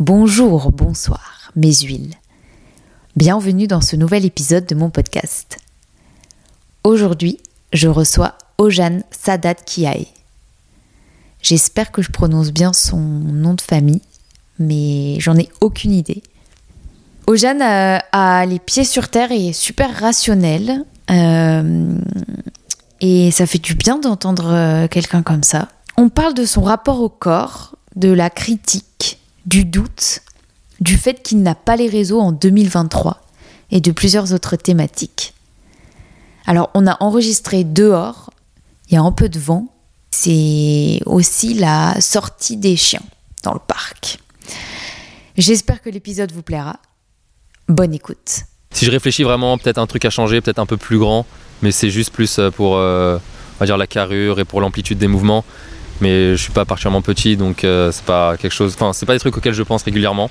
Bonjour, bonsoir, mes huiles. Bienvenue dans ce nouvel épisode de mon podcast. Aujourd'hui, je reçois Ojan Sadat Kiae. J'espère que je prononce bien son nom de famille, mais j'en ai aucune idée. Ojan a, les pieds sur terre et est super rationnel. Euh, et ça fait du bien d'entendre euh, quelqu'un comme ça. On parle de son rapport au corps, de la critique, du doute, du fait qu'il n'a pas les réseaux en 2023 et de plusieurs autres thématiques. Alors on a enregistré dehors, il y a un peu de vent, c'est aussi la sortie des chiens dans le parc. J'espère que l'épisode vous plaira. Bonne écoute. Si je réfléchis vraiment, peut-être un truc à changer, peut-être un peu plus grand, mais c'est juste plus euh, pour euh, on va dire la carrure et pour l'amplitude des mouvements mais je suis pas particulièrement petit, donc euh, c'est pas quelque chose. Enfin, c'est pas des trucs auxquels je pense régulièrement.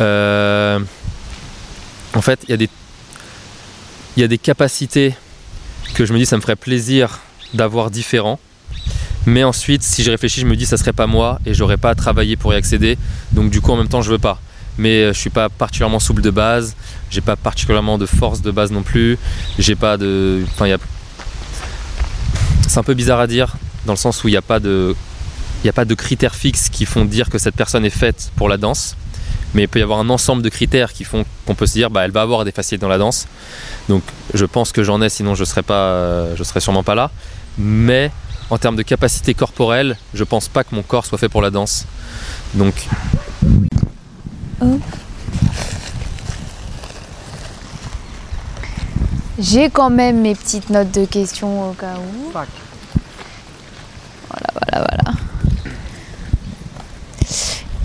Euh, en fait, il y a des il y a des capacités que je me dis ça me ferait plaisir d'avoir différents. Mais ensuite, si je réfléchis, je me dis ça serait pas moi et j'aurais pas à travailler pour y accéder. Donc du coup, en même temps, je veux pas. Mais euh, je suis pas particulièrement souple de base. J'ai pas particulièrement de force de base non plus. J'ai pas de. Enfin, il y a... C'est un peu bizarre à dire dans le sens où il n'y a pas de il a pas de critères fixes qui font dire que cette personne est faite pour la danse, mais il peut y avoir un ensemble de critères qui font qu'on peut se dire bah elle va avoir des facilités dans la danse. Donc je pense que j'en ai, sinon je serais pas, je serais sûrement pas là. Mais en termes de capacité corporelle, je pense pas que mon corps soit fait pour la danse. Donc. J'ai quand même mes petites notes de questions au cas où. Voilà, voilà, voilà.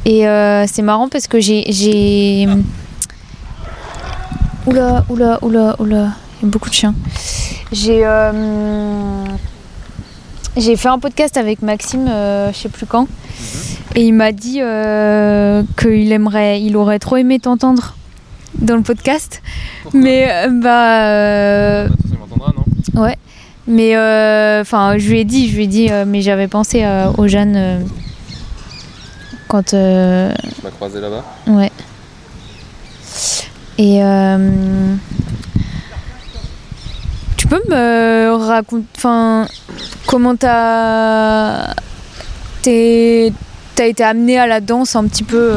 Et euh, c'est marrant parce que j'ai. Oula, oula, oula, oula. Il y a beaucoup de chiens. J'ai. Euh, j'ai fait un podcast avec Maxime, euh, je sais plus quand. Et il m'a dit qu'il aimerait, il aurait trop aimé t'entendre dans le podcast. mais bah. Il m'entendra, non? Ouais. Mais euh, enfin, je lui ai dit, je lui ai dit, euh, mais j'avais pensé euh, aux Jeanne quand. Je m'as croisé là-bas. Ouais. Et tu peux me raconter, enfin, comment t'as t'es t'as été amené à la danse un petit peu.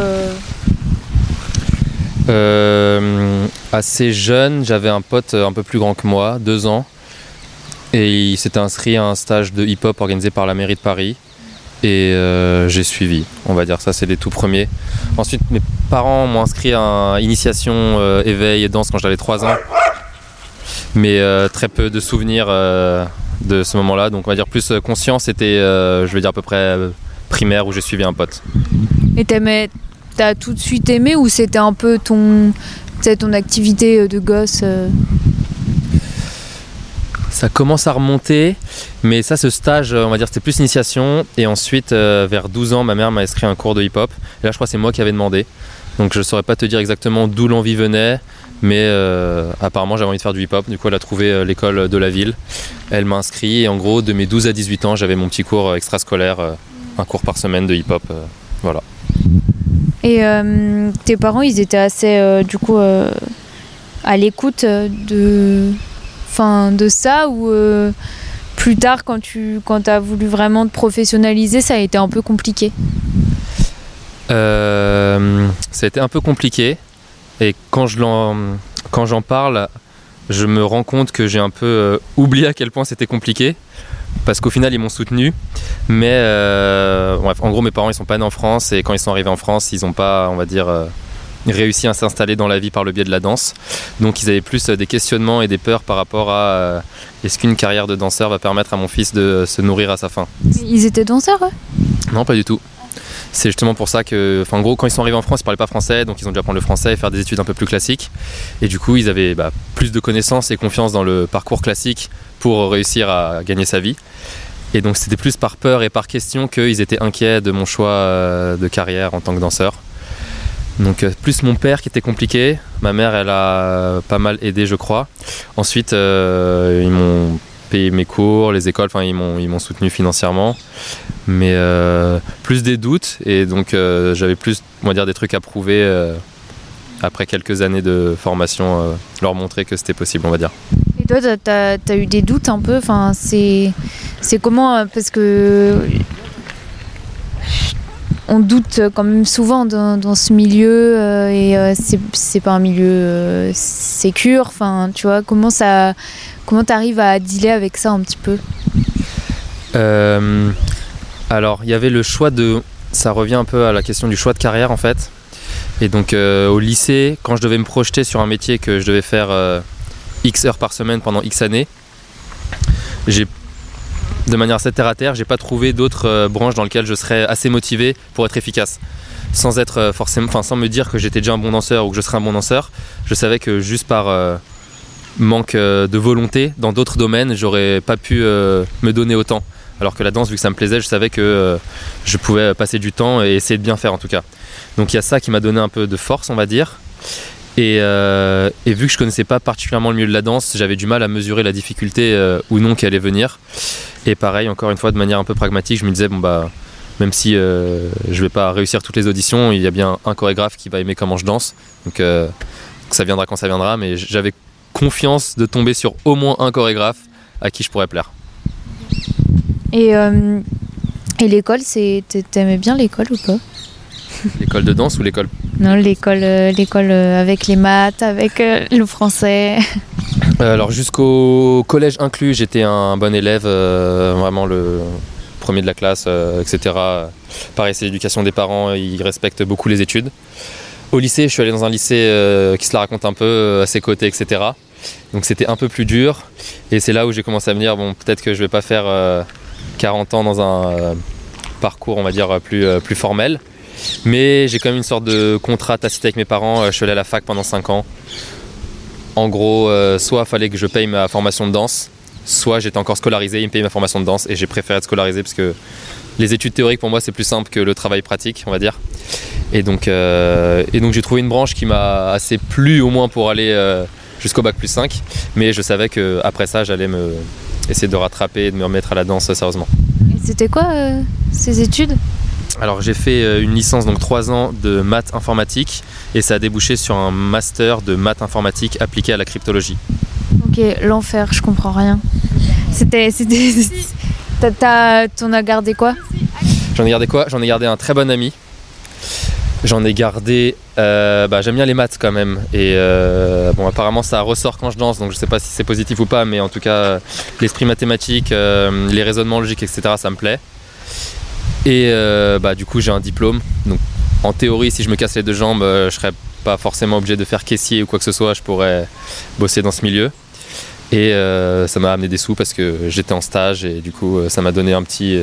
assez jeune, j'avais un pote un peu plus grand que moi, deux ans, et il s'était inscrit à un stage de hip-hop organisé par la mairie de Paris. Et euh, j'ai suivi, on va dire ça, c'est les tout premiers. Ensuite, mes parents m'ont inscrit à initiation euh, éveil et danse quand j'avais 3 ans. Mais euh, très peu de souvenirs de ce moment-là. Donc on va dire plus conscient, c'était, je vais dire à peu près primaire où j'ai suivi un pote. Et t'as tout de suite aimé ou c'était un peu ton, ton activité de gosse ça commence à remonter, mais ça, ce stage, on va dire, c'était plus initiation. Et ensuite, euh, vers 12 ans, ma mère m'a inscrit un cours de hip-hop. Et là, je crois que c'est moi qui avais demandé. Donc, je ne saurais pas te dire exactement d'où l'envie venait, mais euh, apparemment, j'avais envie de faire du hip-hop. Du coup, elle a trouvé euh, l'école de la ville. Elle m'a inscrit. Et en gros, de mes 12 à 18 ans, j'avais mon petit cours extrascolaire, un cours par semaine de hip-hop. voilà. Et tes parents, ils étaient assez, du coup, à l'écoute de fin, de ça ou euh, plus tard quand tu quand as voulu vraiment te professionnaliser ça a été un peu compliqué? Euh, Ça a été un peu compliqué. Et quand je quand j'en parle je me rends compte que j'ai un peu euh, oublié à quel point c'était compliqué. Parce qu'au final ils m'ont soutenu. Mais en gros mes parents ils sont pas nés en France. Et quand ils sont arrivés en France ils n'ont pas on va dire réussi à s'installer dans la vie par le biais de la danse. Donc ils avaient plus euh, des questionnements et des peurs par rapport à euh, est-ce qu'une carrière de danseur va permettre à mon fils de se nourrir à sa faim? Ils étaient danseurs Non, pas du tout. C'est justement pour ça que, en gros, quand ils sont arrivés en France, ils parlaient pas français, donc ils ont dû apprendre le français et faire des études un peu plus classiques. Et du coup, ils avaient bah, plus de connaissances et confiance dans le parcours classique pour réussir à gagner sa vie. Et donc, c'était plus par peur et par question qu'ils étaient inquiets de mon choix euh, de carrière en tant que danseur. Donc euh, plus mon père qui était compliqué, ma mère elle a pas mal aidé je crois. Ensuite euh, ils m'ont payer mes cours, les écoles, enfin ils m'ont, ils m'ont soutenu financièrement. Mais euh, plus des doutes et donc euh, j'avais plus, on va dire, des trucs à prouver après quelques années de formation, leur montrer que c'était possible, on va dire. Et toi, tu as, eu des doutes un peu? Enfin, c'est comment Parce que on doute quand même souvent dans, ce milieu euh, et euh, c'est pas un milieu euh, sécure. Tu vois, comment ça, comment t'arrives à dealer avec ça un petit peu? Alors, il y avait le choix de, ça revient un peu à la question du choix de carrière en fait. Et donc au lycée, quand je devais me projeter sur un métier que je devais faire X heures par semaine pendant X années, j'ai de manière assez terre à terre, j'ai pas trouvé d'autres euh, branches dans lesquelles je serais assez motivé pour être efficace. Sans être euh, forcément, enfin sans me dire que j'étais déjà un bon danseur ou que je serais un bon danseur, je savais que juste par euh, manque de volonté dans d'autres domaines, j'aurais pas pu me donner autant. Alors que la danse, vu que ça me plaisait, je savais que je pouvais passer du temps et essayer de bien faire en tout cas. Donc il y a ça qui m'a donné un peu de force, on va dire. Et, vu que je connaissais pas particulièrement le milieu de la danse, j'avais du mal à mesurer la difficulté ou non qui allait venir. Et pareil, encore une fois, de manière un peu pragmatique, je me disais, bon bah, même si euh, je vais pas réussir toutes les auditions, il y a bien un chorégraphe qui va aimer comment je danse. Donc euh, ça viendra quand ça viendra, mais j'avais confiance de tomber sur au moins un chorégraphe à qui je pourrais plaire. Et, euh, et l'école, t'aimais bien l'école ou pas? L'école de danse ou l'école Non, l'école, l'école avec les maths, avec le français. Euh, alors jusqu'au collège inclus, j'étais un bon élève, euh, vraiment le premier de la classe, euh, etc. Pareil, c'est l'éducation des parents, ils respectent beaucoup les études. Au lycée, je suis allé dans un lycée qui se la raconte un peu, à ses côtés, etc. Donc c'était un peu plus dur. Et c'est là où j'ai commencé à me dire, bon, peut-être que je vais pas faire 40 ans dans un parcours, on va dire, plus, plus formel. Mais j'ai quand même une sorte de contrat tacite avec mes parents. Je suis allé à la fac pendant 5 ans. En gros, euh, soit fallait que je paye ma formation de danse, soit j'étais encore scolarisé, ils me payaient ma formation de danse et j'ai préféré être scolarisé parce que les études théoriques pour moi c'est plus simple que le travail pratique, on va dire. Et donc, euh, j'ai trouvé une branche qui m'a assez plu au moins pour aller euh, jusqu'au bac plus 5, mais je savais qu'après ça j'allais me essayer de rattraper et de me remettre à la danse sérieusement. Et c'était quoi ces études? Alors j'ai fait euh, une licence donc 3 ans de maths informatique et ça a débouché sur un master de maths informatique appliqué à la cryptologie. Ok, l'enfer, je comprends rien. C'était. T'en as gardé quoi? J'en ai gardé quoi? J'en ai gardé un très bon ami. J'en ai gardé. Euh, bah, J'aime bien les maths quand même. Et euh, bon, apparemment, ça ressort quand je danse, donc je sais pas si c'est positif ou pas, mais en tout cas, l'esprit mathématique, les raisonnements logiques, etc., ça me plaît. Et euh, bah, du coup, j'ai un diplôme. Donc, en théorie, si je me casse les deux jambes, euh, je serais pas forcément obligé de faire caissier ou quoi que ce soit. Je pourrais bosser dans ce milieu. Et euh, ça m'a amené des sous parce que j'étais en stage et du coup, ça m'a donné un petit,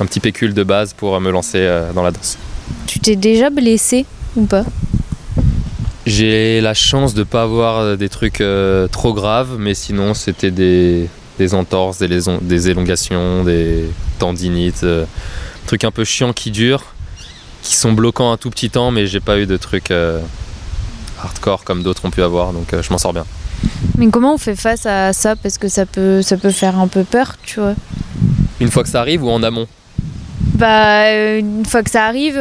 un petit pécule de base pour me lancer dans la danse. Tu t'es déjà blessé ou pas? J'ai la chance de ne pas avoir des trucs trop graves, mais sinon, c'était des, des entorses, des, des élongations, des tendinites trucs un peu chiants qui durent, qui sont bloquants un tout petit temps, mais j'ai pas eu de trucs euh, hardcore comme d'autres ont pu avoir, donc euh, je m'en sors bien. Mais comment on fait face à ça? Parce que ça peut, ça peut faire un peu peur, tu vois. Une fois que ça arrive ou en amont? Bah, euh, une fois que ça arrive.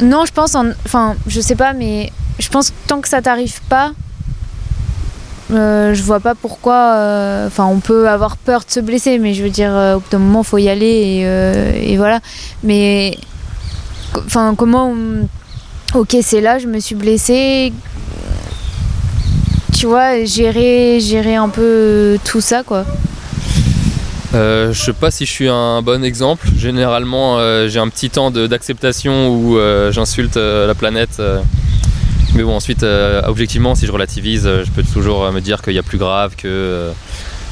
Non, je pense. En... Enfin, je sais pas, mais je pense que tant que ça t'arrive pas, euh, je vois pas pourquoi. Euh, enfin, on peut avoir peur de se blesser, mais je veux dire, euh, au bout d'un moment, faut y aller et, voilà. Mais, enfin, comment. Ok, c'est là, je me suis blessée. Tu vois, gérer, gérer un peu tout ça, quoi. je sais pas si je suis un bon exemple. Généralement, j'ai un petit temps d'acceptation où j'insulte la planète mais bon, ensuite, euh, objectivement, si je relativise, euh, je peux toujours euh, me dire qu'il y a plus grave, que,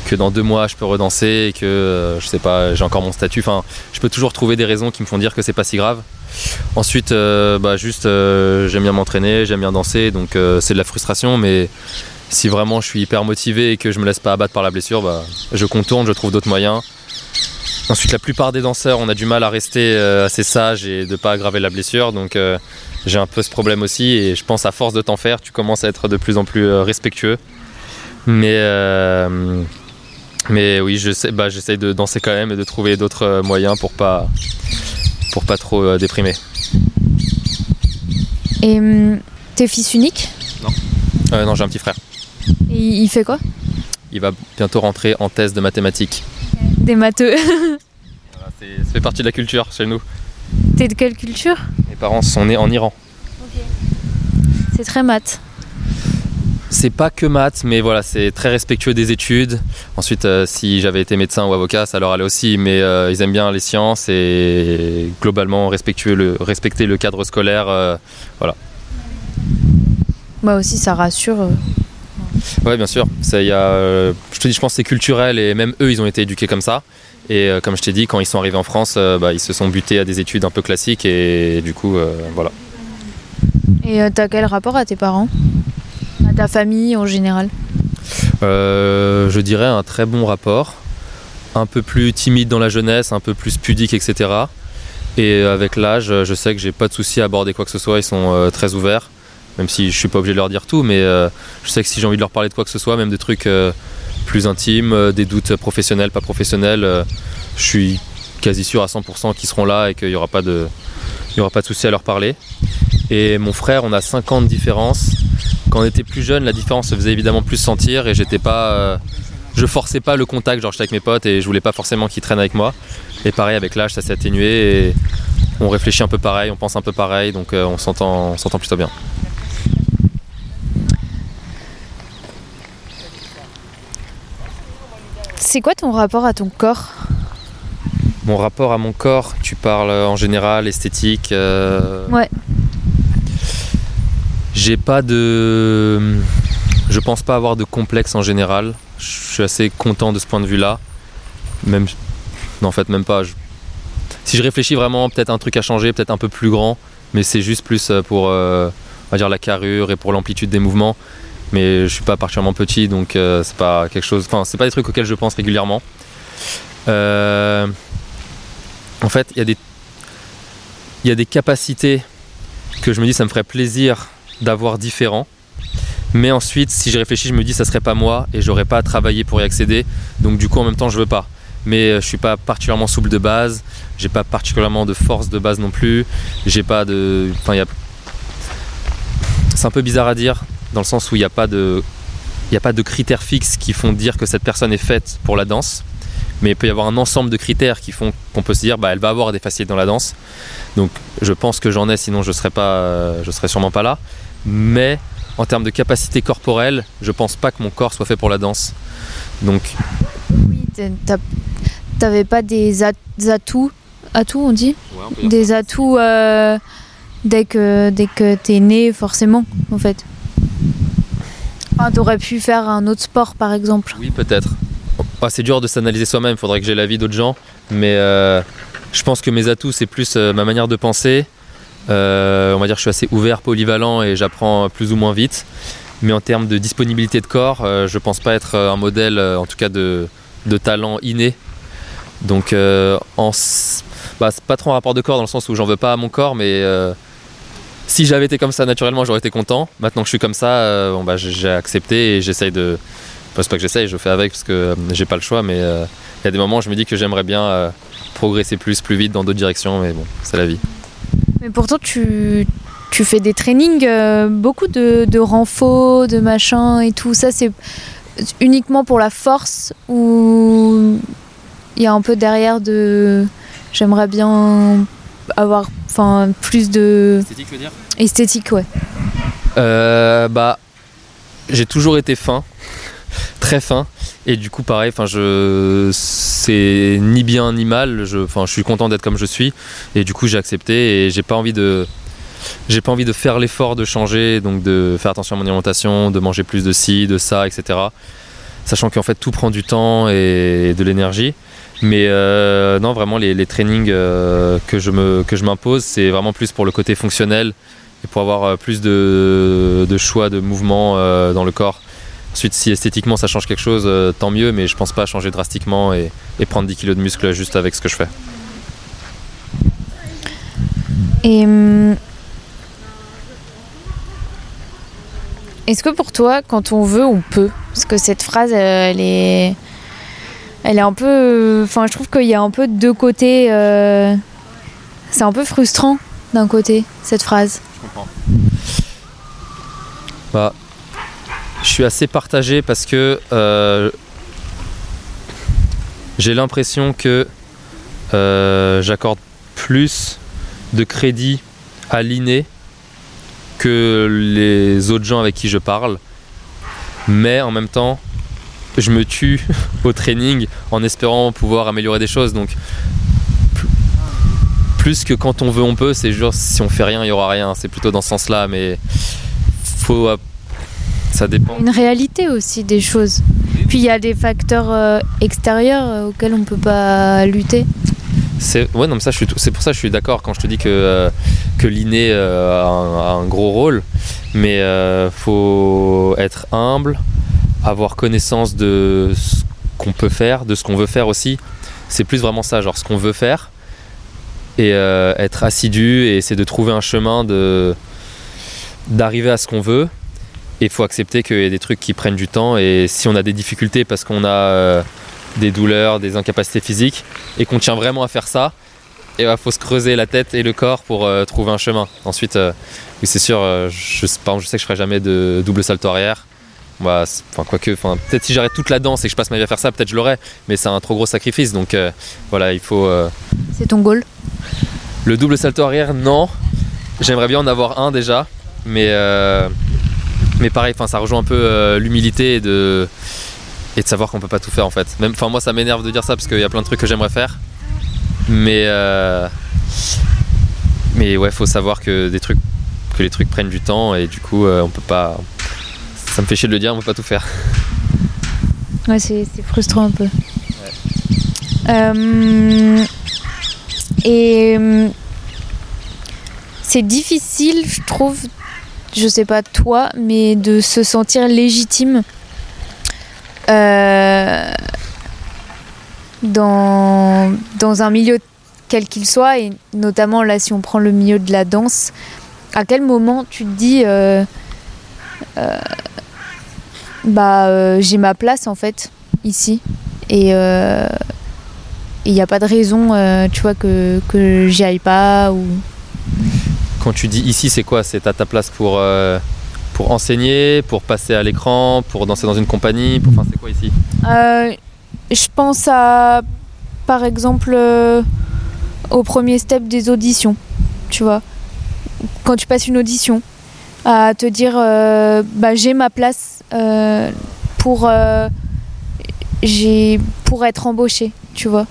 que dans deux mois, je peux redanser, et que je sais pas, j'ai encore mon statut. Enfin, je peux toujours trouver des raisons qui me font dire que c'est pas si grave. Ensuite, bah, juste, j'aime bien m'entraîner, j'aime bien danser, donc c'est de la frustration, mais si vraiment je suis hyper motivé et que je me laisse pas abattre par la blessure, bah, je contourne, je trouve d'autres moyens. Ensuite, la plupart des danseurs, on a du mal à rester assez sage et de pas aggraver la blessure, donc j'ai un peu ce problème aussi et je pense à force de t'en faire, tu commences à être de plus en plus euh, respectueux. Mais, euh, Mais oui, j'essaie bah, j'essaye de danser quand même et de trouver d'autres euh, moyens pour pas, pour pas trop déprimer. Et hum, t'es fils unique? Euh, non, j'ai un petit frère. Et il fait quoi? Il va bientôt rentrer en thèse de mathématiques. Des matheux. Ça fait partie de la culture chez nous. T'es de quelle culture Mes parents sont nés en Iran. C'est très maths. C'est pas que maths, mais voilà, c'est très respectueux des études. Ensuite, euh, si j'avais été médecin ou avocat, ça leur allait aussi, mais euh, ils aiment bien les sciences et globalement respectueux le, respecter le cadre scolaire. euh, Moi aussi, ça rassure. Ouais, bien sûr. Ça, y a, je te dis, je pense que c'est culturel et même eux, ils ont été éduqués comme ça. Et euh, comme je t'ai dit, quand ils sont arrivés en France, euh, bah, ils se sont butés à des études un peu classiques et du coup, euh, voilà. Et euh, t'as quel rapport à tes parents? À ta famille en général? Euh, je dirais un très bon rapport, un peu plus timide dans la jeunesse, un peu plus pudique, etc. Et avec l'âge, je sais que j'ai pas de souci à aborder quoi que ce soit, ils sont très ouverts, même si je suis pas obligé de leur dire tout, mais euh, je sais que si j'ai envie de leur parler de quoi que ce soit, même des trucs euh, plus intimes, euh, des doutes professionnels, pas professionnels, je suis quasi sûr à 100% qu'ils seront là et qu'il n'y aura pas de, il y aura pas de souci à leur parler. Et mon frère, on a 5 ans de différence. Quand on était plus jeune, la différence se faisait évidemment plus sentir et j'étais pas, je forçais pas le contact, genre j'étais avec mes potes et je voulais pas forcément qu'ils traînent avec moi. Et pareil avec l'âge, ça s'est atténué et on réfléchit un peu pareil, on pense un peu pareil, donc on s'entend plutôt bien. C'est quoi ton rapport à ton corps Mon rapport à mon corps, tu parles euh, en général esthétique. euh, Ouais. J'ai pas de, je pense pas avoir de complexe en général. Je suis assez content de ce point de vue-là. Même, non en fait même pas. Je- Si je réfléchis vraiment, peut-être un truc à changer, peut-être un peu plus grand, mais c'est juste plus euh, pour, euh, on va dire la carrure et pour l'amplitude des mouvements. Mais je suis pas particulièrement petit, donc euh, c'est pas quelque chose. Enfin, c'est pas des trucs auxquels je pense régulièrement. Euh, En fait, il y a des, il des capacités que je me dis ça me ferait plaisir d'avoir différents. Mais ensuite, si je réfléchis, je me dis ça serait pas moi et j'aurais pas à travailler pour y accéder. Donc du coup, en même temps, je veux pas. Mais euh, je suis pas particulièrement souple de base. J'ai pas particulièrement de force de base non plus. J'ai pas de. Enfin, il y a. C'est un peu bizarre à dire dans le sens où il n'y a pas de. Il n'y a pas de critères fixes qui font dire que cette personne est faite pour la danse. Mais il peut y avoir un ensemble de critères qui font qu'on peut se dire bah elle va avoir des facilités dans la danse. Donc je pense que j'en ai, sinon je serais pas, euh, je serais sûrement pas là. Mais en termes de capacité corporelle, je pense pas que mon corps soit fait pour la danse. Donc Oui, t'avais pas des at- atouts, atouts on dit? Des atouts euh, dès que, dès que t'es né, forcément, en fait. Enfin, t'aurais pu faire un autre sport, par exemple. oui peut-être. Ah, c'est dur de s'analyser soi-même, il faudrait que j'ai l'avis d'autres gens. Mais euh, je pense que mes atouts, c'est plus euh, ma manière de penser. Euh, on va dire que je suis assez ouvert, polyvalent et j'apprends plus ou moins vite. Mais en termes de disponibilité de corps, je pense pas être un modèle, en tout cas de, talent inné. Donc, en bah, c'est pas trop un rapport de corps dans le sens où j'en veux pas à mon corps, mais si j'avais été comme ça naturellement, j'aurais été content. Maintenant que je suis comme ça, euh, bon, bah, j'ai- accepté et j'essaye de. Enfin, c'est pas que j'essaye, je fais avec parce que euh, j'ai pas le choix, mais euh, il y a des moments où je me dis que j'aimerais bien progresser plus, plus vite dans d'autres directions, mais bon, c'est la vie. Mais pourtant, tu, tu fais des trainings, beaucoup de, de renfo, de machin et tout. Ça, c'est uniquement pour la force ou il y a un peu derrière de. J'aimerais bien avoir enfin, plus de Esthétique, veux dire esthétique, ouais. Euh, bah, j'ai toujours été fin, très fin, et du coup, pareil, enfin, je, c'est ni bien ni mal. Je, enfin, je suis content d'être comme je suis, et du coup, j'ai accepté, et j'ai pas envie de, j'ai pas envie de faire l'effort de changer, donc de faire attention à mon alimentation, de manger plus de ci, de ça, etc. Sachant qu'en fait, tout prend du temps et de l'énergie. Mais euh, non, vraiment, les, les trainings euh, que je m'impose, c'est vraiment plus pour le côté fonctionnel et pour avoir euh, plus de, de choix de mouvements dans le corps. Ensuite, si esthétiquement ça change quelque chose, tant mieux, mais je pense pas changer drastiquement et, et prendre 10 kilos de muscle juste avec ce que je fais. Et hum, est-ce que pour toi, quand on veut, on peut Parce que cette phrase, elle est, Elle est un peu. Enfin, je trouve qu'il y a un peu deux côtés. euh, C'est un peu frustrant d'un côté, cette phrase. Je comprends. Bah, je suis assez partagé parce que euh, j'ai l'impression que euh, j'accorde plus de crédit à l'inné que les autres gens avec qui je parle. Mais en même temps, je me tue au training en espérant pouvoir améliorer des choses. Donc, pl- plus que quand on veut, on peut. C'est juste si on fait rien, il y aura rien. C'est plutôt dans ce sens-là. Mais faut, ça dépend. Une réalité aussi des choses. Puis il y a des facteurs euh, extérieurs euh, auxquels on peut pas lutter. C'est ouais, non, mais ça, je suis tout- c'est pour ça que je suis d'accord quand je te dis que, euh, que l'inné euh, a, un, a un gros rôle. Mais euh, faut être humble, avoir connaissance de ce qu'on peut faire, de ce qu'on veut faire aussi. C'est plus vraiment ça, genre ce qu'on veut faire. Et euh, être assidu et essayer de trouver un chemin de d'arriver à ce qu'on veut. Et il faut accepter qu'il y a des trucs qui prennent du temps. Et si on a des difficultés parce qu'on a euh, des douleurs, des incapacités physiques, et qu'on tient vraiment à faire ça, il faut se creuser la tête et le corps pour euh, trouver un chemin. Ensuite, oui, c'est sûr, je, par exemple, je sais que je ferai jamais de double salto arrière. Bah, Enfin, quoique, enfin, peut-être si j'arrête toute la danse et que je passe ma vie à faire ça, peut-être je l'aurais, mais c'est un trop gros sacrifice. Donc euh, voilà, il faut. euh, C'est ton goal? Le double salto arrière, non. J'aimerais bien en avoir un déjà, mais, euh, mais pareil, enfin, ça rejoint un peu euh, l'humilité et de, et de savoir qu'on peut pas tout faire en fait. Même, enfin, moi, ça m'énerve de dire ça parce qu'il y a plein de trucs que j'aimerais faire, mais euh, mais ouais, faut savoir que des trucs, que les trucs prennent du temps et du coup, on peut pas. Ça me fait chier de le dire, on peut pas tout faire. Ouais, c'est frustrant un peu. Euh, et euh, c'est difficile, je trouve, je sais pas toi, mais de se sentir légitime euh, dans, dans un milieu quel qu'il soit, et notamment là, si on prend le milieu de la danse, à quel moment tu te dis. euh, euh, bah euh, j'ai ma place en fait ici. Et il n'y a pas de raison euh, tu vois que, que j'y aille pas ou Quand tu dis ici, c'est quoi? C'est à ta place pour, euh, pour enseigner, pour passer à l'écran, pour danser dans une compagnie? Pour... Enfin, c'est quoi ici? Euh, je pense à par exemple euh, au premier step des auditions tu vois. Quand tu passes une audition à te dire euh, bah j'ai ma place euh, pour euh, j'ai pour être embauché tu vois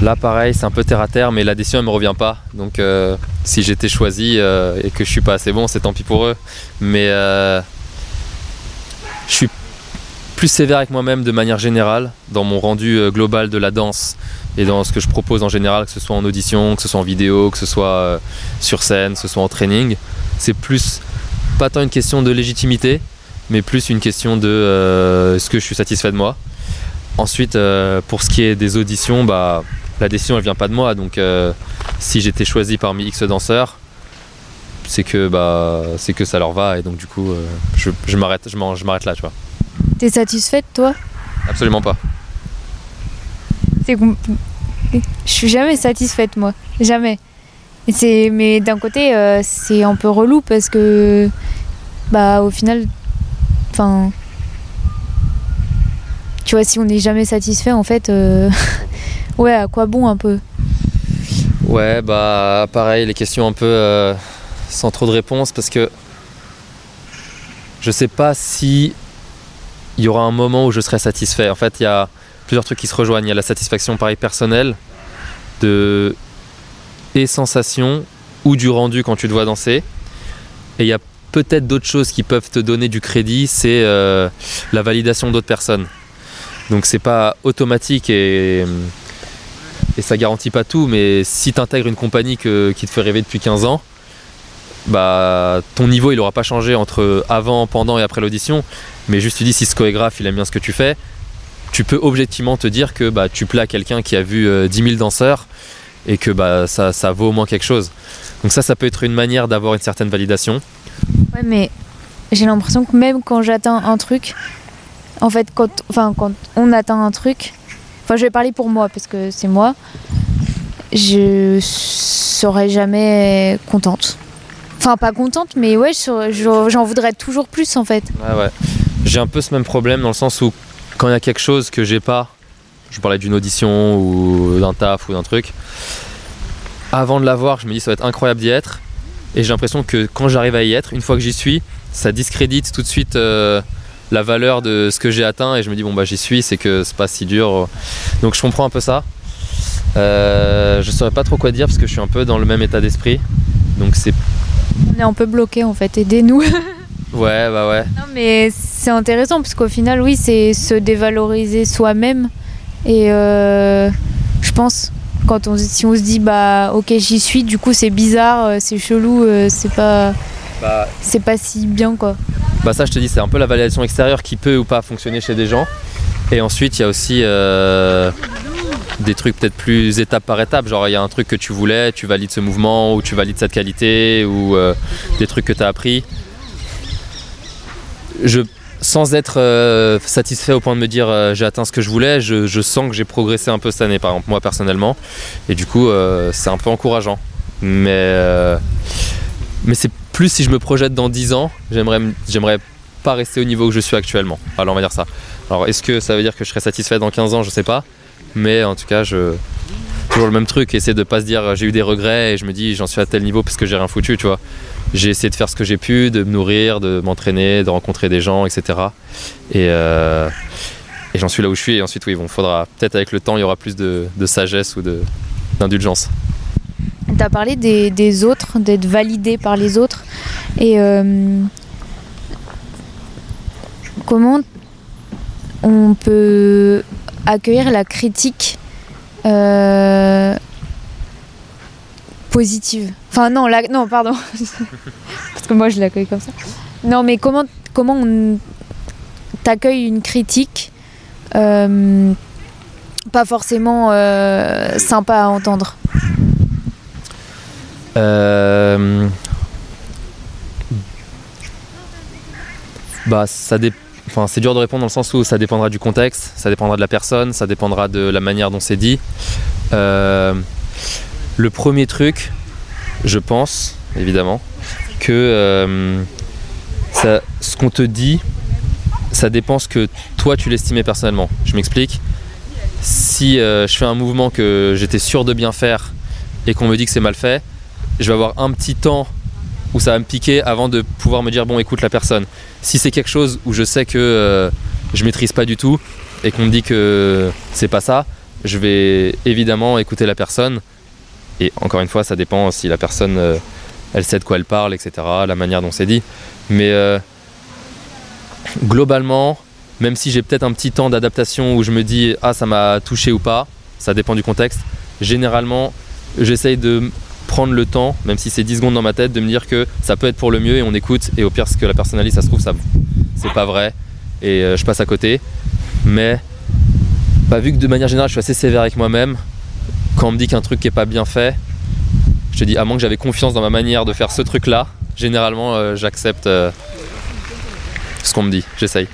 Là, pareil, c'est un peu terre à terre, mais la décision, elle me revient pas. Donc, si j'étais choisi et que je suis pas assez bon, c'est tant pis pour eux. Mais je suis plus sévère avec moi-même de manière générale, dans mon rendu global de la danse et dans ce que je propose en général, que ce soit en audition, que ce soit en vidéo, que ce soit euh, sur scène, que ce soit en training. C'est plus, pas tant une question de légitimité, mais plus une question de euh, est-ce que je suis satisfait de moi. Ensuite, euh, pour ce qui est des auditions, bah, la décision elle vient pas de moi. Donc, euh, si j'étais choisi parmi X danseurs, c'est que bah, c'est que ça leur va et donc du coup, je, je m'arrête, je m'arrête là, tu vois. t'es satisfaite toi? Absolument pas. C'est je suis jamais satisfaite moi, jamais. Mais d'un côté euh, c'est un peu relou parce que bah au final enfin tu vois si on n'est jamais satisfait en fait euh, ouais à quoi bon un peu? Ouais, bah pareil, les questions un peu euh, sans trop de réponses parce que je sais pas si il y aura un moment où je serai satisfait. En fait, il y a plusieurs trucs qui se rejoignent. Il y a la satisfaction pareil personnelle de et sensation ou du rendu quand tu dois danser. Et il y a peut-être d'autres choses qui peuvent te donner du crédit, c'est euh, la validation d'autres personnes. Donc c'est pas automatique et et ça garantit pas tout, mais si tu intègres une compagnie qui te fait rêver depuis 15 ans, bah ton niveau il aura pas changé entre avant, pendant et après l'audition, mais juste tu dis si ce chorégraphe il aime bien ce que tu fais, tu peux objectivement te dire que bah, tu plais à quelqu'un qui a vu euh, 10 000 danseurs et que bah, ça, ça vaut au moins quelque chose. Donc ça, ça peut être une manière d'avoir une certaine validation. ouais mais j'ai l'impression que même quand j'atteins un truc, en fait, quand, enfin, quand on atteint un truc, enfin, je vais parler pour moi parce que c'est moi, je serai jamais contente. Enfin, pas contente, mais ouais, j'en voudrais toujours plus en fait. Ouais, ouais. J'ai un peu ce même problème dans le sens où quand il y a quelque chose que j'ai pas, je parlais d'une audition ou d'un taf ou d'un truc, avant de l'avoir, je me dis ça va être incroyable d'y être. Et j'ai l'impression que quand j'arrive à y être, une fois que j'y suis, ça discrédite tout de suite euh, la valeur de ce que j'ai atteint. Et je me dis, bon, bah j'y suis, c'est que c'est pas si dur. Donc je comprends un peu ça. Euh, je saurais pas trop quoi dire parce que je suis un peu dans le même état d'esprit. Donc c'est. On est un peu bloqué en fait, aidez-nous. ouais, bah ouais. Non, mais c'est intéressant parce qu'au final, oui, c'est se dévaloriser soi-même. Et euh, je pense, quand on, si on se dit, bah ok, j'y suis, du coup c'est bizarre, euh, c'est chelou, euh, c'est pas. Bah, c'est pas si bien quoi. Bah ça je te dis c'est un peu la validation extérieure qui peut ou pas fonctionner chez des gens. Et ensuite il y a aussi des trucs peut-être plus étape par étape. Genre, il y a un truc que tu voulais, tu valides ce mouvement, ou tu valides cette qualité, ou euh, des trucs que tu as appris. Je, sans être euh, satisfait au point de me dire euh, j'ai atteint ce que je voulais, je, sens que j'ai progressé un peu cette année, par exemple, moi personnellement. Et du coup, c'est un peu encourageant. Mais, mais c'est plus si je me projette dans 10 ans, j'aimerais, j'aimerais pas rester au niveau que je suis actuellement. Alors, on va dire ça. Alors, est-ce que ça veut dire que je serai satisfait dans 15 ans? Je sais pas. Mais en tout cas, je toujours le même truc, essayer de pas se dire j'ai eu des regrets et je me dis j'en suis à tel niveau parce que j'ai rien foutu, tu vois. J'ai essayé de faire ce que j'ai pu, de me nourrir, de m'entraîner, de rencontrer des gens, etc. Euh, et, j'en suis là où je suis. Et ensuite, oui, bon, faudra peut-être avec le temps, il y aura plus de, sagesse ou d'indulgence. Tu as parlé des, autres, d'être validé par les autres. Et euh, comment on peut accueillir la critique euh, positive. Enfin non, non, pardon. Parce que moi je l'accueille comme ça. Non, mais comment comment on t'accueille une critique euh, pas forcément euh, sympa à entendre? Bah ça dépend Enfin, c'est dur de répondre dans le sens où ça dépendra du contexte, ça dépendra de la personne, ça dépendra de la manière dont c'est dit. Euh, le premier truc, je pense, évidemment, que euh, ce qu'on te dit, ça dépend ce que toi tu l'estimais personnellement. Je m'explique. Si euh, je fais un mouvement que j'étais sûr de bien faire et qu'on me dit que c'est mal fait, je vais avoir un petit temps où ça va me piquer avant de pouvoir me dire bon écoute la personne. Si c'est quelque chose où je sais que euh, je maîtrise pas du tout et qu'on me dit que c'est pas ça, je vais évidemment écouter la personne. Et encore une fois, ça dépend si la personne euh, elle sait de quoi elle parle, etc. La manière dont c'est dit. Mais euh, globalement, même si j'ai peut-être un petit temps d'adaptation où je me dis ah ça m'a touché ou pas, ça dépend du contexte. Généralement, j'essaye de prendre le temps, même si c'est 10 secondes dans ma tête, de me dire que ça peut être pour le mieux et on écoute. Et au pire, ce que la personnalité, ça se trouve, ça, c'est pas vrai. Et euh, je passe à côté. Mais bah, vu que de manière générale, je suis assez sévère avec moi-même, quand on me dit qu'un truc n'est pas bien fait, je te dis, à moins que j'avais confiance dans ma manière de faire ce truc-là, généralement, euh, j'accepte euh, ce qu'on me dit. J'essaye.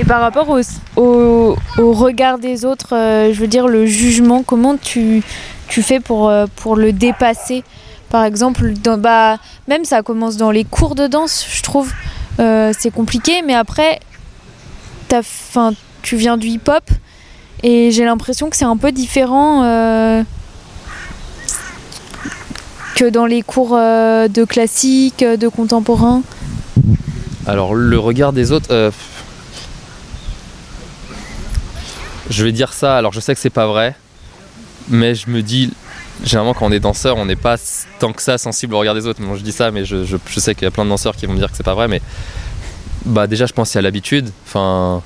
Et par rapport au, regard des autres, je veux dire le jugement, comment tu, fais pour, euh, le dépasser? Par exemple, dans, bah, même ça commence dans les cours de danse, je trouve. Euh, c'est compliqué, mais après, tu viens du hip-hop et j'ai l'impression que c'est un peu différent euh, que dans les cours de classique, de contemporain. Alors, le regard des autres. Je vais dire ça, alors je sais que c'est pas vrai, mais je me dis, généralement quand on est danseur, on n'est pas tant que ça sensible au regard des autres. Je dis ça, mais je, sais qu'il y a plein de danseurs qui vont me dire que c'est pas vrai, mais bah déjà je pense qu'il y a l'habitude. Enfin,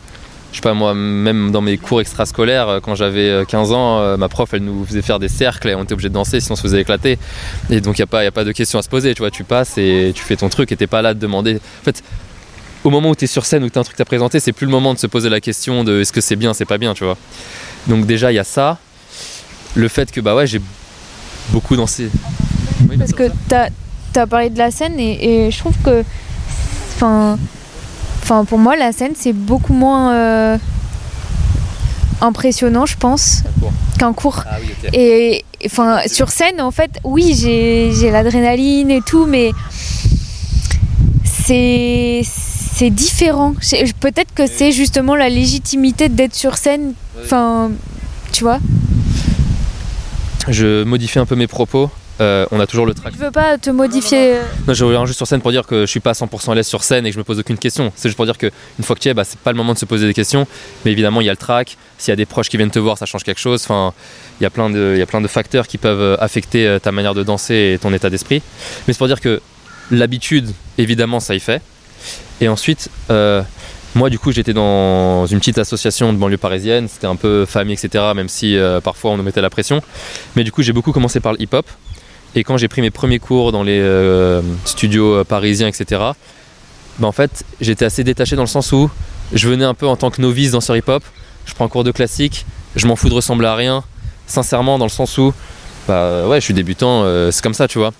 je sais pas moi, même dans mes cours extrascolaires, euh, quand j'avais 15 euh, ans, euh, ma prof elle nous faisait faire des cercles et on était obligé de danser sinon on se faisait éclater. Et donc il n'y a, a pas de question à se poser, tu vois, tu passes et tu fais ton truc et t'es pas là de demander. En fait, au moment où tu es sur scène, où tu as un truc à présenter, c'est plus le moment de se poser la question de est-ce que c'est bien, c'est pas bien, tu vois. Donc déjà il y a ça le fait que bah ouais j'ai beaucoup dansé. Parce que tu as, parlé de la scène et, je trouve que Enfin, enfin, pour moi, la scène, c'est beaucoup moins euh, impressionnant, je pense, qu'un cours. Ah oui. Et enfin, sur scène, en fait, oui, j'ai l'adrénaline et tout, mais c'est c'est différent. Peut-être que c'est justement la légitimité d'être sur scène. Enfin, tu vois. Je modifie un peu mes propos. Euh, on a toujours le track. Je veux pas te modifier. euh, Non, je reviens juste sur scène pour dire que je suis pas à 100% à l'aise sur scène et que je me pose aucune question. C'est juste pour dire que une fois que tu es, bah, c'est pas le moment de se poser des questions. Mais évidemment, il y a le track. S'il y a des proches qui viennent te voir, ça change quelque chose. Enfin, il y a plein de, il y a plein de facteurs qui peuvent euh, affecter ta manière de danser et ton état d'esprit. Mais c'est pour dire que l'habitude, évidemment, ça y fait. Et ensuite, euh, moi, du coup, j'étais dans une petite association de banlieue parisienne. C'était un peu famille, etc. Même si euh, parfois on nous mettait la pression. Mais du coup, j'ai beaucoup commencé par le hip-hop. Et quand j'ai pris mes premiers cours dans les euh, studios euh, parisiens, etc., bah, en fait, j'étais assez détaché dans le sens où je venais un peu en tant que novice danseur hip-hop. Je prends un cours de classique, je m'en fous de ressembler à rien. Sincèrement, dans le sens où, bah ouais, je suis débutant, euh, c'est comme ça, tu vois.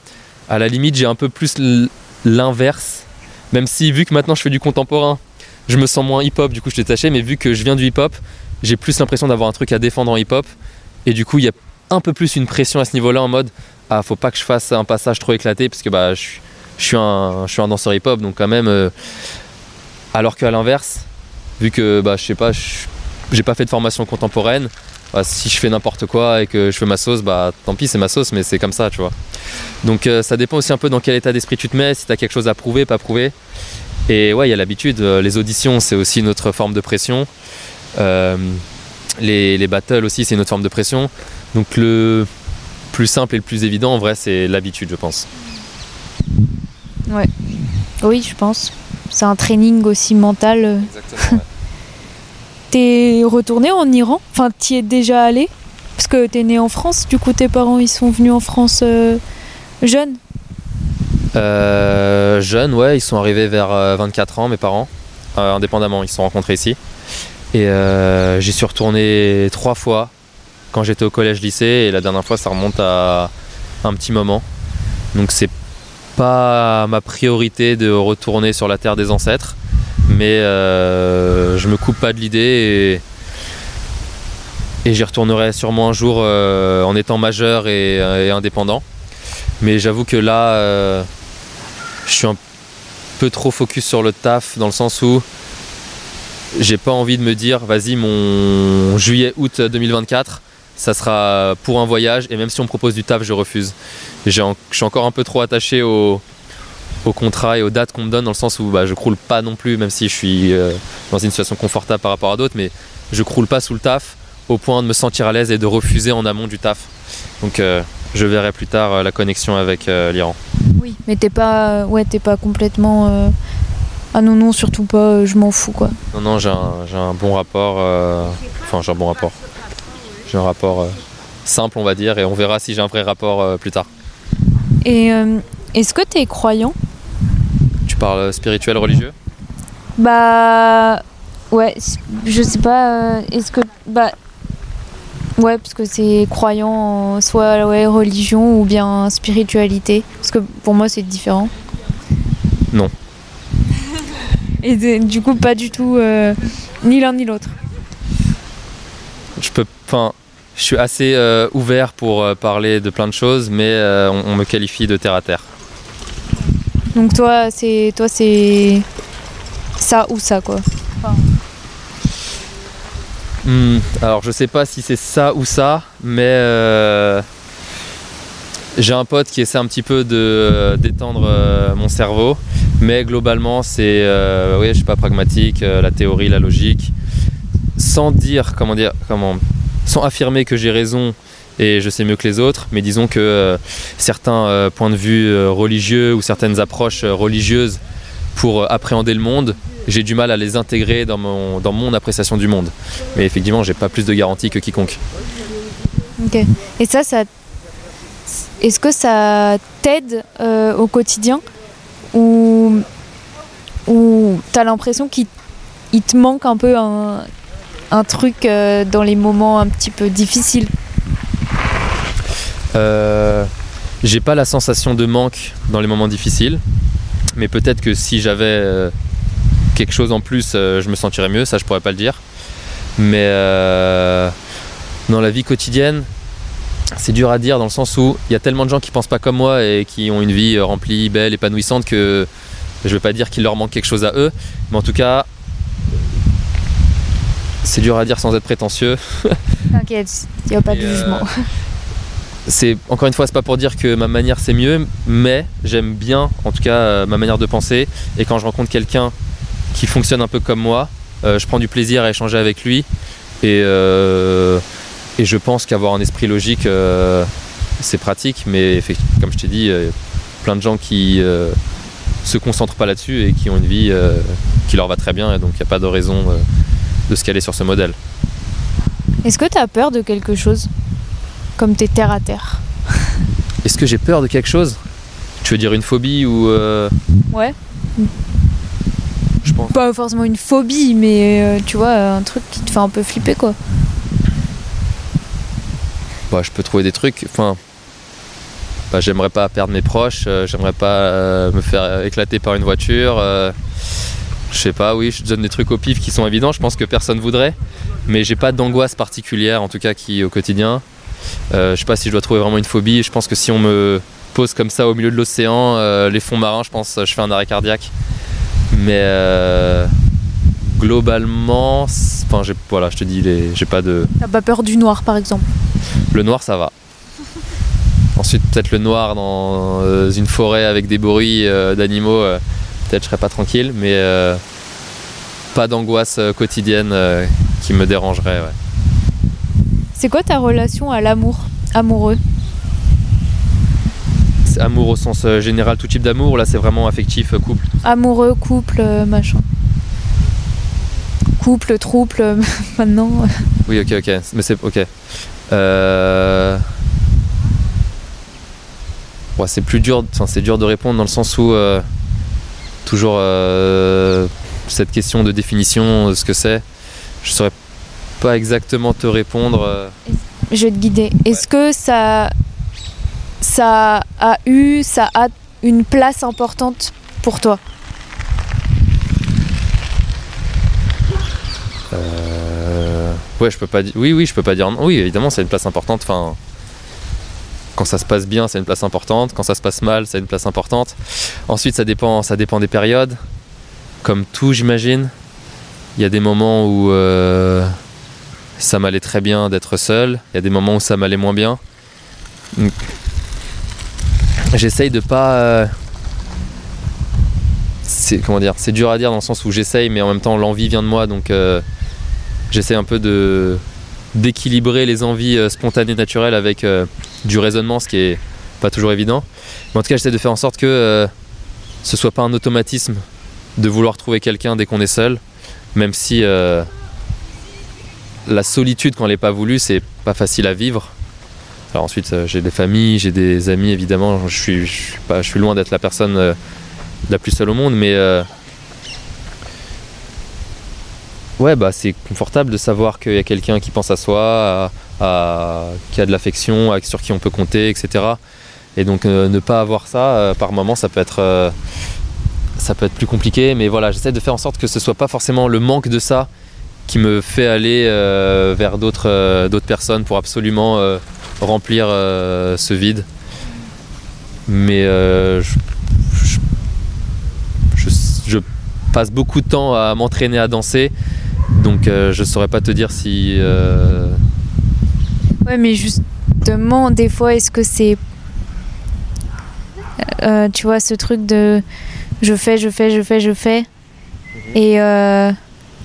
À la limite, j'ai un peu plus l'inverse. Même si, vu que maintenant je fais du contemporain, je me sens moins hip-hop, du coup je suis détaché, mais vu que je viens du hip-hop, j'ai plus l'impression d'avoir un truc à défendre en hip-hop. Et du coup, il y a un peu plus une pression à ce niveau-là en mode ah faut pas que je fasse un passage trop éclaté parce que bah je, suis- un je suis un danseur hip hop donc quand même euh, alors qu'à l'inverse vu que bah je sais pas j'ai pas fait de formation contemporaine bah, si je fais n'importe quoi et que je fais ma sauce bah tant pis c'est ma sauce mais c'est comme ça tu vois. Donc euh, ça dépend aussi un peu dans quel état d'esprit tu te mets si t'as quelque chose à prouver pas prouver. Et ouais il y a l'habitude euh, les auditions c'est aussi une autre forme de pression. Les, les battles aussi c'est une autre forme de pression. Donc le plus simple et le plus évident, en vrai, c'est l'habitude, je pense. Oui, je pense. C'est un training aussi mental. euh. Exactement. T'es retourné en Iran? Enfin, t'y es déjà allé? Parce que t'es né en France, du coup tes parents ils sont venus en France euh, jeunes? Euh, jeunes, ouais, ils sont arrivés vers euh, 24 ans, mes parents, euh, indépendamment, ils se sont rencontrés ici. Et euh, j'y suis retourné trois fois quand j'étais au collège-lycée, et la dernière fois, ça remonte à un petit moment. Donc c'est pas ma priorité de retourner sur la terre des ancêtres, mais euh, je me coupe pas de l'idée et, j'y retournerai sûrement un jour euh, en étant majeur et, et indépendant. Mais j'avoue que là, euh, je suis un peu trop focus sur le taf dans le sens où j'ai pas envie de me dire vas-y mon juillet-août 2024 ça sera pour un voyage et même si on me propose du taf je refuse. J'ai en- je suis encore un peu trop attaché au, au contrat et aux dates qu'on me donne dans le sens où bah, je croule pas non plus même si je suis euh, dans une situation confortable par rapport à d'autres mais je croule pas sous le taf au point de me sentir à l'aise et de refuser en amont du taf. Donc euh, je verrai plus tard euh, la connexion avec l'Iran. Oui. Mais t'es pas, ouais, t'es pas complètement. Ah non non, surtout pas. je m'en fous quoi. Non, non, j'ai un, j'ai un bon rapport. Enfin, j'ai un bon rapport. J'ai un rapport euh, simple, on va dire, et on verra si j'ai un vrai rapport euh, plus tard. Et euh, est-ce que t'es croyant? Tu parles spirituel, religieux? Bah ouais, je sais pas. Est-ce que bah ouais, parce que c'est croyant en soit ouais religion ou bien spiritualité. Parce que pour moi c'est différent. Non. Et du coup pas du tout euh, ni l'un ni l'autre. Je peux. Enfin, je suis assez euh, ouvert pour euh, parler de plein de choses, mais euh, on, on me qualifie de terre à terre. Donc toi c'est toi c'est ça ou ça quoi. Hmm, alors, je sais pas si c'est ça ou ça, mais j'ai un pote qui essaie un petit peu de d'étendre mon cerveau, mais globalement, c'est euh, oui, je suis pas pragmatique, la théorie, la logique, sans dire comment dire comment, sans affirmer que j'ai raison et je sais mieux que les autres, mais disons que euh, certains euh, points de vue euh, religieux ou certaines approches religieuses pour appréhender le monde, j'ai du mal à les intégrer dans mon, dans mon appréciation du monde. Mais effectivement, j'ai pas plus de garantie que quiconque. Ok. Et ça ça est-ce que ça t'aide au quotidien? Ou ou t'as l'impression qu'il il te manque un peu un, un truc euh, dans les moments un petit peu difficiles Euh, j'ai pas la sensation de manque dans les moments difficiles. Mais peut-être que si j'avais euh, quelque chose en plus, je me sentirais mieux, ça je pourrais pas le dire. Mais dans la vie quotidienne, c'est dur à dire dans le sens où il y a tellement de gens qui pensent pas comme moi et qui ont une vie remplie, belle, épanouissante que je veux pas dire qu'il leur manque quelque chose à eux. Mais en tout cas, c'est dur à dire sans être prétentieux. T'inquiète, il n'y a pas de euh, jugement. c'est encore une fois c'est pas pour dire que ma manière c'est mieux mais j'aime bien en tout cas euh, ma manière de penser et quand je rencontre quelqu'un qui fonctionne un peu comme moi euh, je prends du plaisir à échanger avec lui et, euh, et je pense qu'avoir un esprit logique c'est pratique mais comme je t'ai dit plein de gens qui se concentrent pas là-dessus et qui ont une vie qui leur va très bien et donc il n'y a pas de raison de se caler sur ce modèle Est-ce que t'as peur de quelque chose Comme t'es terre à terre? Est-ce que j'ai peur de quelque chose? Tu veux dire une phobie ou euh, Ouais. je pense Pas forcément une phobie, mais euh, tu vois, un truc qui te fait un peu flipper quoi. bah, je peux trouver des trucs. Enfin, bah, j'aimerais pas perdre mes proches, euh, j'aimerais pas euh, me faire éclater par une voiture. Je sais pas, oui, je donne des trucs au pif qui sont évidents, je pense que personne voudrait, mais j'ai pas d'angoisse particulière en tout cas qui au quotidien. Euh, je sais pas si je dois trouver vraiment une phobie, je pense que si on me pose comme ça au milieu de l'océan, euh, les fonds marins, je pense je fais un arrêt cardiaque. Mais euh, globalement, enfin, voilà, je te dis, j'ai pas de. T'as pas peur du noir par exemple? Le noir, ça va. Ensuite, peut-être le noir dans une forêt avec des bruits d'animaux, peut-être je serais pas tranquille, mais euh, pas d'angoisse euh, quotidienne euh, qui me dérangerait. ouais. C'est quoi ta relation à l'amour? Amoureux? C'est amour au sens général, tout type d'amour, là c'est vraiment affectif, couple? Amoureux, couple, machin. Couple, trouble, maintenant. Oui, ok, ok, mais c'est ok. Euh, ouais, c'est plus dur, enfin c'est dur de répondre dans le sens où euh, toujours euh, cette question de définition de ce que c'est, je saurais pas exactement te répondre. euh. Je vais te guider. Est-ce que ça, ça a eu, ça a une place importante pour toi? Euh, ouais, je peux pas dire. Oui, oui, je peux pas dire. non. Oui, évidemment, c'est une place importante. Enfin, quand ça se passe bien, c'est une place importante. Quand ça se passe mal, c'est une place importante. Ensuite, ça dépend, ça dépend des périodes. Comme tout, j'imagine. Il y a des moments où euh, ça m'allait très bien d'être seul. Il y a des moments où ça m'allait moins bien. Donc, J'essaye de pas. euh, c'est comment dire C'est dur à dire dans le sens où j'essaye, mais en même temps l'envie vient de moi, donc. euh, j'essaie un peu de d'équilibrer les envies euh, spontanées naturelles avec du raisonnement ce qui est pas toujours évident. Mais en tout cas j'essaie de faire en sorte que euh, ce soit pas un automatisme de vouloir trouver quelqu'un dès qu'on est seul même si euh, la solitude quand elle n'est pas voulue c'est pas facile à vivre. Alors ensuite euh, j'ai des familles j'ai des amis évidemment je suis, pas loin d'être la personne euh, la plus seule au monde mais Ouais, bah c'est confortable de savoir qu'il y a quelqu'un qui pense à soi, qui a de l'affection, sur qui on peut compter, etc. Et donc euh, ne pas avoir ça, euh, par moment, ça peut être euh, ça peut être plus compliqué. Mais voilà, j'essaie de faire en sorte que ce soit pas forcément le manque de ça qui me fait aller vers d'autres personnes pour absolument remplir ce vide. Mais je, je- passe beaucoup de temps à m'entraîner à danser. Donc je saurais pas te dire si Ouais, mais justement, des fois, est-ce que c'est. euh, tu vois, ce truc de. Je fais, je fais, je fais, je fais. Et. euh,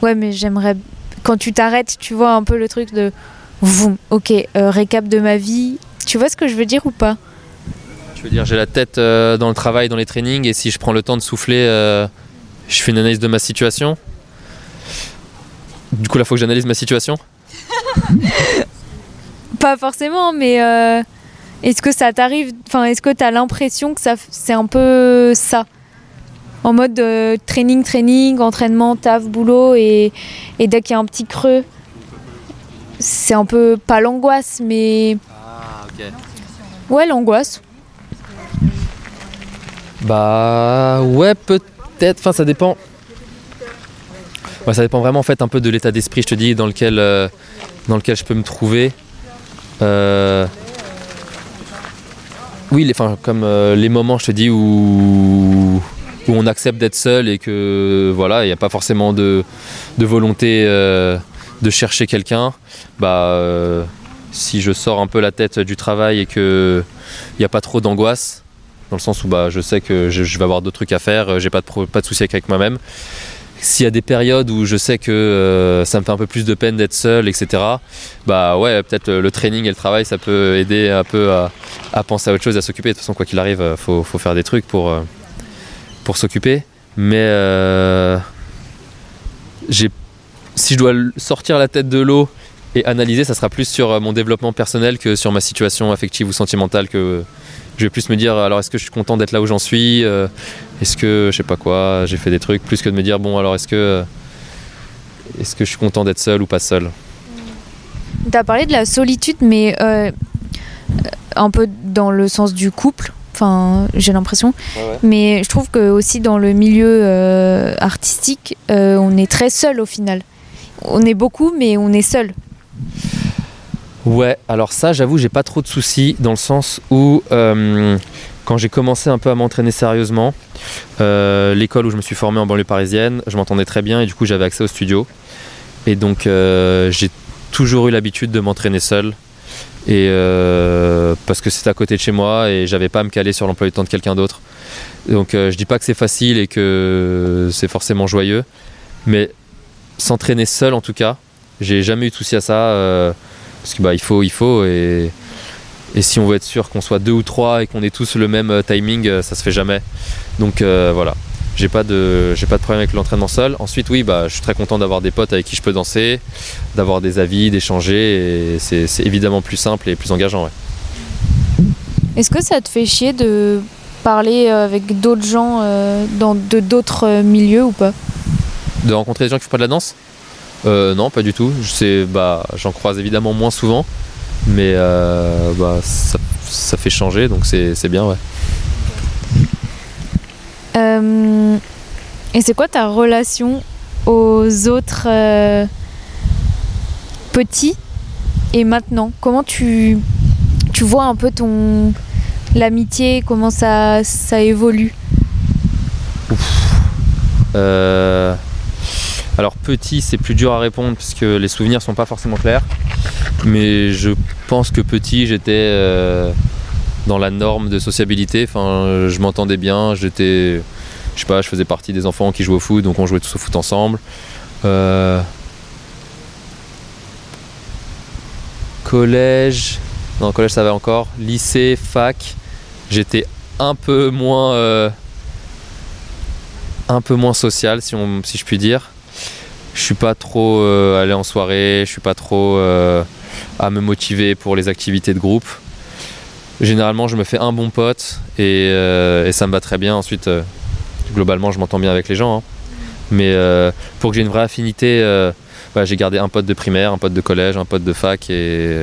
ouais, mais j'aimerais. Quand tu t'arrêtes, tu vois un peu le truc de. Voum, ok, euh, récap de ma vie. Tu vois ce que je veux dire ou pas? Tu veux dire j'ai la tête euh, dans le travail, dans les trainings et si je prends le temps de souffler, euh, je fais une analyse de ma situation? Du coup là faut que j'analyse ma situation? Pas forcément, mais. euh, est-ce que ça t'arrive. Enfin, est-ce que t'as l'impression que ça, c'est un peu ça? En mode euh, training, training, entraînement, taf, boulot, et, et dès qu'il y a un petit creux, c'est un peu. Pas l'angoisse, mais. Ah ok. Ouais, l'angoisse. Bah ouais, peut-être. Enfin, ça dépend. Ouais, ça dépend vraiment en fait un peu de l'état d'esprit, je te dis, dans lequel, euh, dans lequel je peux me trouver. Euh, Oui, comme euh, les moments, je te dis, où, on accepte d'être seul et que voilà, il n'y a pas forcément de, volonté euh, de chercher quelqu'un. Bah, si je sors un peu la tête du travail et que il n'y a pas trop d'angoisse, dans le sens où bah, je sais que je, vais avoir d'autres trucs à faire, j'ai pas de, pas de soucis avec moi-même. S'il y a des périodes où je sais que euh, ça me fait un peu plus de peine d'être seul, etc., bah ouais, peut-être le training et le travail, ça peut aider un peu à, penser à autre chose, à s'occuper. De toute façon, quoi qu'il arrive, euh, faut, faut faire des trucs pour, euh, s'occuper. Mais j'ai- si je dois sortir la tête de l'eau et analyser, ça sera plus sur euh, mon développement personnel que sur ma situation affective ou sentimentale que je vais plus me dire alors est-ce que je suis content d'être là où j'en suis euh, est-ce que je sais pas quoi j'ai fait des trucs plus que de me dire bon alors est-ce que euh, est-ce que je suis content d'être seul ou pas seul Tu as parlé de la solitude, mais euh, un peu dans le sens du couple. Enfin, j'ai l'impression. Mais je trouve que aussi dans le milieu euh, artistique, euh, on est très seul au final. On est beaucoup, mais on est seul. Ouais, alors ça, j'avoue, j'ai pas trop de soucis dans le sens où euh, quand j'ai commencé un peu à m'entraîner sérieusement, euh, l'école où je me suis formé en banlieue parisienne, je m'entendais très bien et du coup j'avais accès au studio. Et donc euh, j'ai toujours eu l'habitude de m'entraîner seul. Et parce que c'est à côté de chez moi et j'avais pas à me caler sur l'emploi du temps de quelqu'un d'autre. Donc je dis pas que c'est facile et que c'est forcément joyeux, mais s'entraîner seul en tout cas, j'ai jamais eu de souci à ça. euh, parce que bah il faut il faut et, et si on veut être sûr qu'on soit deux ou trois et qu'on ait tous le même euh, timing euh, ça se fait jamais donc euh, voilà j'ai pas de j'ai pas de problème avec l'entraînement seul ensuite oui bah je suis très content d'avoir des potes avec qui je peux danser d'avoir des avis d'échanger et c'est c'est évidemment plus simple et plus engageant ouais. Est-ce que ça te fait chier de parler avec d'autres gens euh, dans de d'autres milieux ou pas? De rencontrer des gens qui font pas de la danse? Euh, non pas du tout. Je sais bah j'en croise évidemment moins souvent mais euh, bah ça, ça fait changer donc c'est bien ouais. Euh, Et c'est quoi ta relation aux autres petits et maintenant? Comment tu, tu vois un peu ton l'amitié, comment ça, ça évolue? Euh, alors petit, c'est plus dur à répondre parce que les souvenirs sont pas forcément clairs. Mais je pense que petit, j'étais euh, dans la norme de sociabilité. Je m'entendais bien. J'étais, je sais pas, je faisais partie des enfants qui jouaient au foot, donc on jouait tous au foot ensemble. Euh, collège, non collège ça va encore. Lycée, fac, j'étais un peu moins. euh, un peu moins social si je puis dire. Je suis pas trop euh, allé en soirée, je suis pas trop euh, à me motiver pour les activités de groupe. Généralement, je me fais un bon pote et, euh, ça me va très bien. Ensuite, globalement, je m'entends bien avec les gens. hein. Mais pour que j'ai une vraie affinité, bah, j'ai gardé un pote de primaire, un pote de collège, un pote de fac et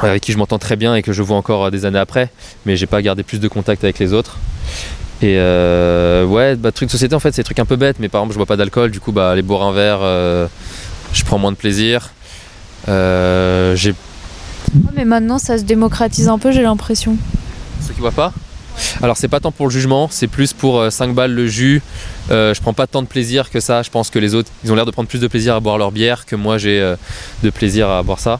avec qui je m'entends très bien et que je vois encore des années après. Mais j'ai pas gardé plus de contact avec les autres. Et euh, ouais, bah, truc de société en fait, c'est des trucs un peu bêtes, mais par exemple, je bois pas d'alcool, du coup, bah, aller boire un verre, euh, je prends moins de plaisir. Euh, j'ai Mais maintenant, ça se démocratise un peu, j'ai l'impression. ceux qui boivent pas Alors, c'est pas tant pour le jugement, c'est plus pour euh, 5 balles le jus. Euh, je prends pas tant de plaisir que ça. Je pense que les autres, ils ont l'air de prendre plus de plaisir à boire leur bière que moi j'ai euh, de plaisir à boire ça.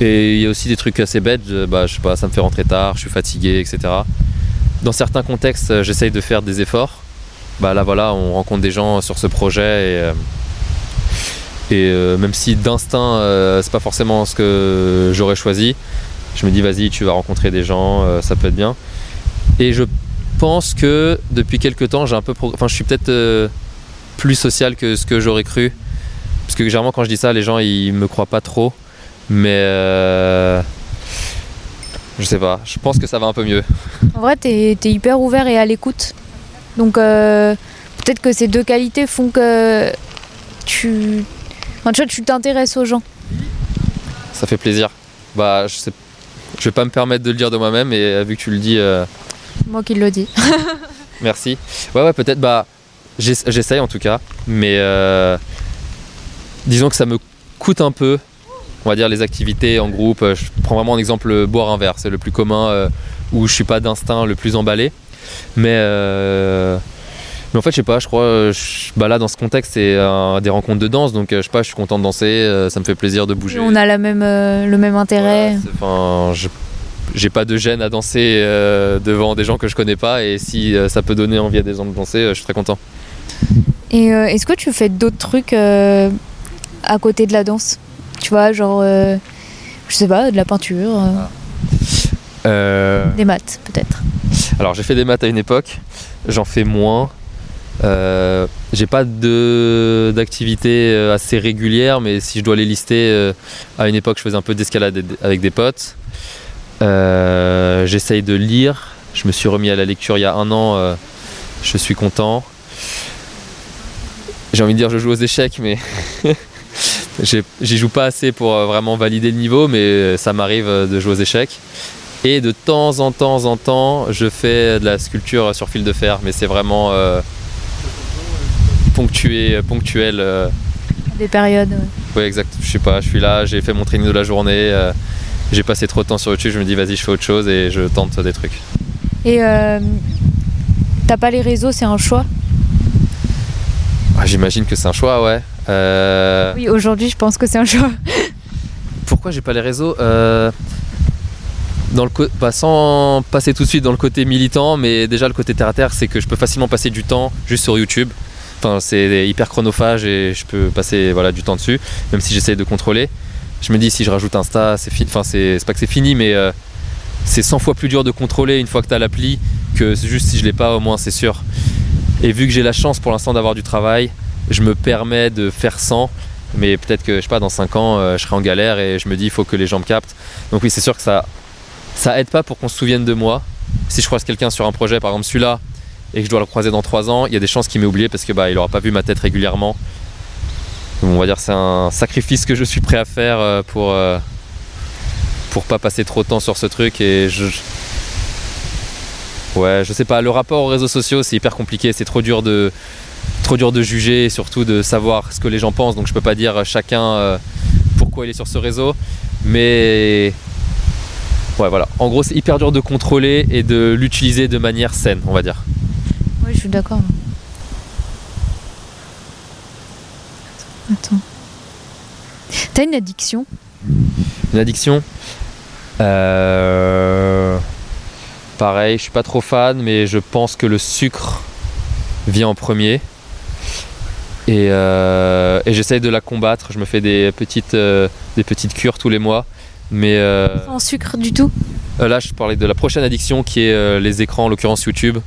Et il y a aussi des trucs assez bêtes, bah, je sais pas, ça me fait rentrer tard, je suis fatigué, etc. Dans certains contextes, euh, j'essaye de faire des efforts. Bah là voilà, on rencontre des gens sur ce projet et, euh, euh, même si d'instinct euh, c'est pas forcément ce que j'aurais choisi, je me dis vas-y tu vas rencontrer des gens, ça peut être bien. Et je pense que depuis quelques temps j'ai un peu, enfin je suis peut-être plus social que ce que j'aurais cru. Parce que généralement quand je dis ça, les gens ils me croient pas trop. Mais je sais pas, je pense que ça va un peu mieux. En vrai, t'es es hyper ouvert et à l'écoute. Donc, euh, peut-être que ces deux qualités font que tu. Enfin, tu vois, tu t'intéresses aux gens. Ça fait plaisir. Bah je sais, je vais pas me permettre de le dire de moi-même, et euh, vu que tu le dis, euh, moi qui le dis. Merci. Ouais, ouais, peut-être. Bah, j'ess- j'essaye en tout cas, mais euh, disons que ça me coûte un peu. On va dire les activités en groupe. Je prends vraiment un exemple euh, boire un verre, c'est le plus commun euh, où je suis pas d'instinct le plus emballé. Mais euh, mais en fait, je sais pas. Je crois. euh, je- bah là, dans ce contexte, c'est euh, des rencontres de danse, donc euh, je sais pas. Je suis content de danser. euh, ça me fait plaisir de bouger. On a la même, euh, le même intérêt. Enfin, je- j'ai pas de gêne à danser euh, devant des gens que je connais pas et si euh, ça peut donner envie à des gens de danser, euh, je suis très content. Et euh, est-ce que tu fais d'autres trucs euh, à côté de la danse? Tu vois, genre, euh, je sais pas, de la peinture, euh, Euh, des maths peut-être. alors j'ai fait des maths à une époque, j'en fais moins. Euh, j'ai pas d'activité assez régulière, mais si je dois les lister, à une époque je faisais un peu d'escalade avec des potes. J'essaye de lire. Je me suis remis à la lecture il y a un an. je suis content. J'ai envie de dire je joue aux échecs, mais j'y joue pas assez pour euh, vraiment valider le niveau, mais euh, ça m'arrive euh, de jouer aux échecs. Et de temps en temps en temps, je fais de la sculpture sur fil de fer, mais c'est vraiment euh, ponctué, ponctuel. euh. Des périodes. ouais. Ouais, exact. Je sais pas, je suis là, j'ai fait mon training de la journée, euh, j'ai passé trop de temps sur YouTube, je me dis vas-y, je fais autre chose et je tente des trucs. Et t'as pas les réseaux, c'est un choix? Ah, J'imagine que c'est un choix, ouais. Euh, Oui, aujourd'hui, je pense que c'est un choix. Pourquoi j'ai pas les réseaux Euh, dans le bah, sans passer tout de suite dans le côté militant, mais déjà le côté terre à terre, c'est que je peux facilement passer du temps juste sur YouTube. Enfin, c'est hyper chronophage et je peux passer voilà du temps dessus, même si j'essaie de contrôler. Je me dis si je rajoute Insta, c'est fini. Enfin, c'est pas que c'est fini, mais euh, c'est 100 fois plus dur de contrôler une fois que tu as l'appli que juste si je l'ai pas, au moins c'est sûr. Et vu que j'ai la chance pour l'instant d'avoir du travail, je me permets de faire sans. Mais peut-être que je sais pas, dans 5 ans, euh, je serai en galère et je me dis il faut que les gens me captent. Donc oui, c'est sûr que ça, ça aide pas pour qu'on se souvienne de moi. Si je croise quelqu'un sur un projet, par exemple celui-là, et que je dois le croiser dans 3 ans, il y a des chances qu'il m'ait oublié parce que bah il aura pas vu ma tête régulièrement. On va dire c'est un sacrifice que je suis prêt à faire euh, pour euh, pour pas passer trop de temps sur ce truc et je- ouais je sais pas le rapport aux réseaux sociaux c'est hyper compliqué c'est trop dur de trop dur de juger et surtout de savoir ce que les gens pensent donc je peux pas dire chacun euh, pourquoi il est sur ce réseau mais ouais voilà en gros c'est hyper dur de contrôler et de l'utiliser de manière saine on va dire Oui, je suis d'accord. Attends. T'as une addiction? Une addiction? Euh, Pareil, je suis pas trop fan, mais je pense que le sucre vient en premier. Et, euh, et j'essaye de la combattre. Je me fais des petites, euh, des petites cures tous les mois. Mais euh, Sans sucre du tout euh, là, je parlais de la prochaine addiction qui est les écrans, en l'occurrence YouTube.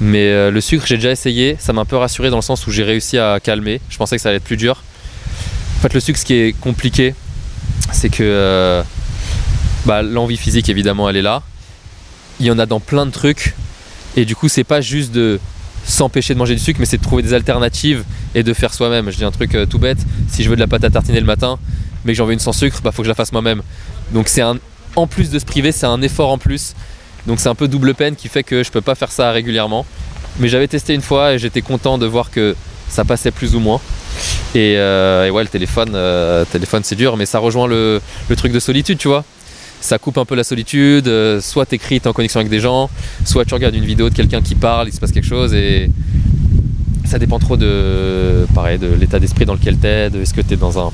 Mais le sucre, j'ai déjà essayé. Ça m'a un peu rassuré dans le sens où j'ai réussi à calmer. Je pensais que ça allait être plus dur. En fait, le sucre, ce qui est compliqué, c'est que bah, l'envie physique, évidemment, elle est là. Il y en a dans plein de trucs. Et du coup, c'est pas juste de s'empêcher de manger du sucre, mais c'est de trouver des alternatives et de faire soi-même. Je dis un truc euh, tout bête. Si je veux de la pâte à tartiner le matin, mais que j'en veux une sans sucre, bah faut que je la fasse moi-même. Donc c'est un, en plus de se priver, c'est un effort en plus. Donc c'est un peu double peine qui fait que je peux pas faire ça régulièrement. Mais j'avais testé une fois et j'étais content de voir que ça passait plus ou moins. Et, euh, ouais, le téléphone, euh, téléphone c'est dur, mais ça rejoint le, le truc de solitude, tu vois. Ça coupe un peu la solitude. euh, soit t'écris, t'es en connexion avec des gens, soit tu regardes une vidéo de quelqu'un qui parle, il se passe quelque chose et ça dépend trop de, pareil, de l'état d'esprit dans lequel t'es, de est-ce que t'es dans un